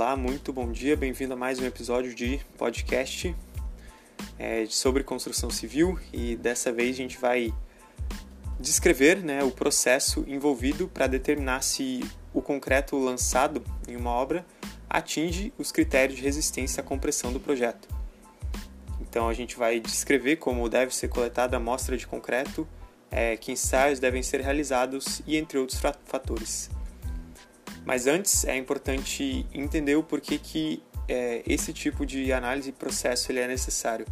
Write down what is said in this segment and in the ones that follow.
Olá, muito bom dia, bem-vindo a mais um episódio de podcast é, sobre construção civil e dessa vez a gente vai descrever né, o processo envolvido para determinar se o concreto lançado em uma obra atinge os critérios de resistência à compressão do projeto. Então a gente vai descrever como deve ser coletada a amostra de concreto, é, que ensaios devem ser realizados e entre outros fatores. Mas antes é importante entender o porquê que é, esse tipo de análise e processo ele é necessário.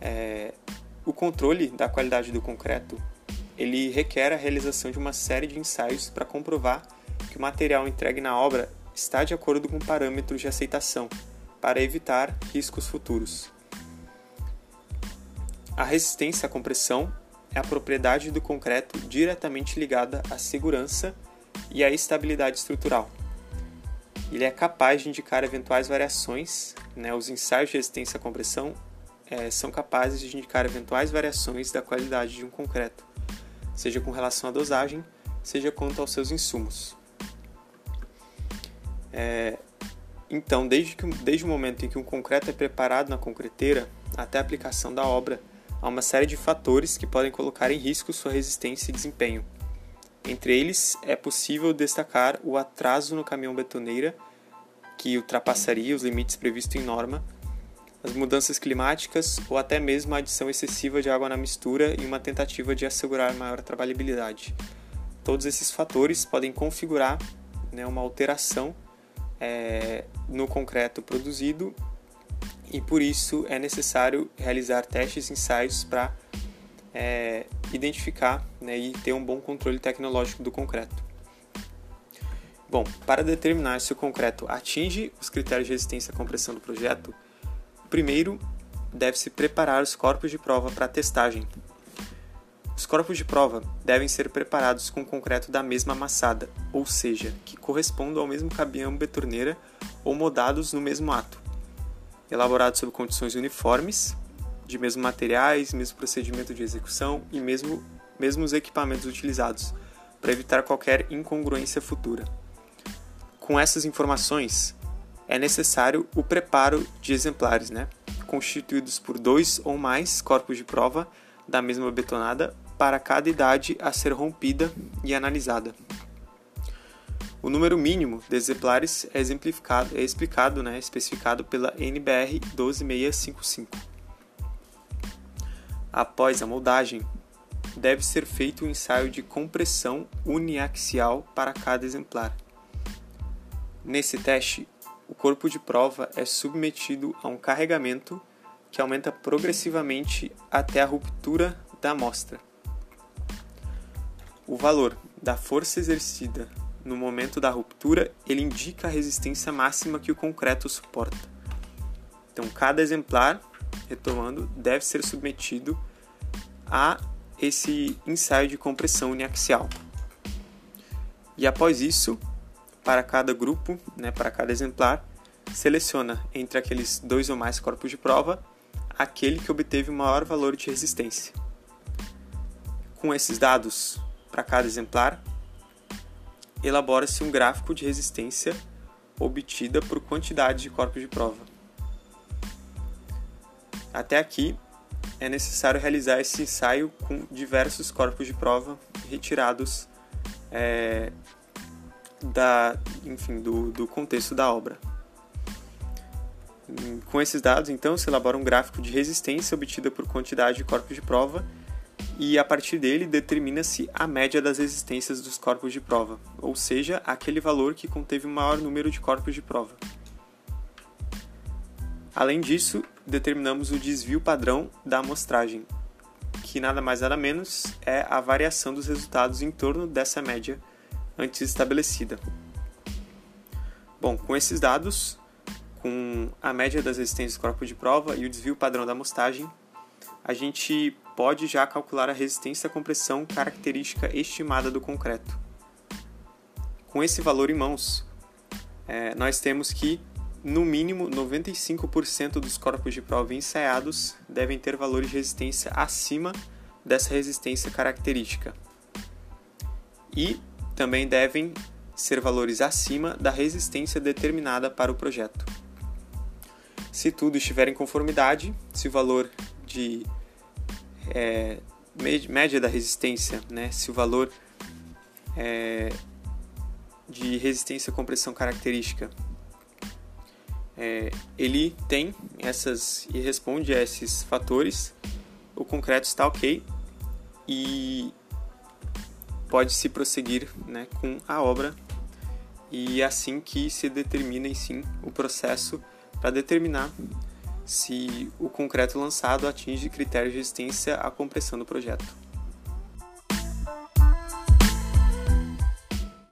É, o controle da qualidade do concreto ele requer a realização de uma série de ensaios para comprovar que o material entregue na obra está de acordo com parâmetros de aceitação, para evitar riscos futuros. A resistência à compressão é a propriedade do concreto diretamente ligada à segurança e a estabilidade estrutural. Ele é capaz de indicar eventuais variações, né, os ensaios de resistência à compressão é, são capazes de indicar eventuais variações da qualidade de um concreto, seja com relação à dosagem, seja quanto aos seus insumos. É, então, desde, que, desde o momento em que um concreto é preparado na concreteira até a aplicação da obra, há uma série de fatores que podem colocar em risco sua resistência e desempenho. Entre eles, é possível destacar o atraso no caminhão betoneira, que ultrapassaria os limites previstos em norma, as mudanças climáticas ou até mesmo a adição excessiva de água na mistura em uma tentativa de assegurar maior trabalhabilidade. Todos esses fatores podem configurar né, uma alteração é, no concreto produzido e por isso é necessário realizar testes e ensaios para é, identificar né, e ter um bom controle tecnológico do concreto. Bom, para determinar se o concreto atinge os critérios de resistência à compressão do projeto, primeiro deve-se preparar os corpos de prova para testagem. Os corpos de prova devem ser preparados com concreto da mesma amassada, ou seja, que correspondam ao mesmo caminhão betorneira ou modados no mesmo ato. Elaborados sob condições uniformes, de mesmos materiais, mesmo procedimento de execução e mesmo mesmos equipamentos utilizados, para evitar qualquer incongruência futura. Com essas informações, é necessário o preparo de exemplares, né, constituídos por dois ou mais corpos de prova da mesma betonada para cada idade a ser rompida e analisada. O número mínimo de exemplares é exemplificado, é explicado, né, especificado pela NBR 12655. Após a moldagem, deve ser feito um ensaio de compressão uniaxial para cada exemplar. Nesse teste, o corpo de prova é submetido a um carregamento que aumenta progressivamente até a ruptura da amostra. O valor da força exercida no momento da ruptura, ele indica a resistência máxima que o concreto suporta. Então, cada exemplar retomando, deve ser submetido a esse ensaio de compressão uniaxial. E após isso, para cada grupo, né, para cada exemplar, seleciona entre aqueles dois ou mais corpos de prova aquele que obteve o maior valor de resistência. Com esses dados para cada exemplar, elabora-se um gráfico de resistência obtida por quantidade de corpos de prova. Até aqui, é necessário realizar esse ensaio com diversos corpos de prova retirados é, da, enfim, do, do contexto da obra. Com esses dados, então, se elabora um gráfico de resistência obtida por quantidade de corpos de prova e, a partir dele, determina-se a média das resistências dos corpos de prova, ou seja, aquele valor que conteve o maior número de corpos de prova. Além disso, determinamos o desvio padrão da amostragem, que nada mais nada menos é a variação dos resultados em torno dessa média antes estabelecida. Bom, com esses dados, com a média das resistências do corpo de prova e o desvio padrão da amostragem, a gente pode já calcular a resistência à compressão característica estimada do concreto. Com esse valor em mãos, é, nós temos que no mínimo, 95% dos corpos de prova ensaiados devem ter valores de resistência acima dessa resistência característica. E também devem ser valores acima da resistência determinada para o projeto. Se tudo estiver em conformidade, se o valor de é, média da resistência, né, se o valor é, de resistência compressão característica é, ele tem essas e responde a esses fatores, o concreto está ok e pode se prosseguir né, com a obra e é assim que se determina sim o processo para determinar se o concreto lançado atinge critérios de resistência à compressão do projeto.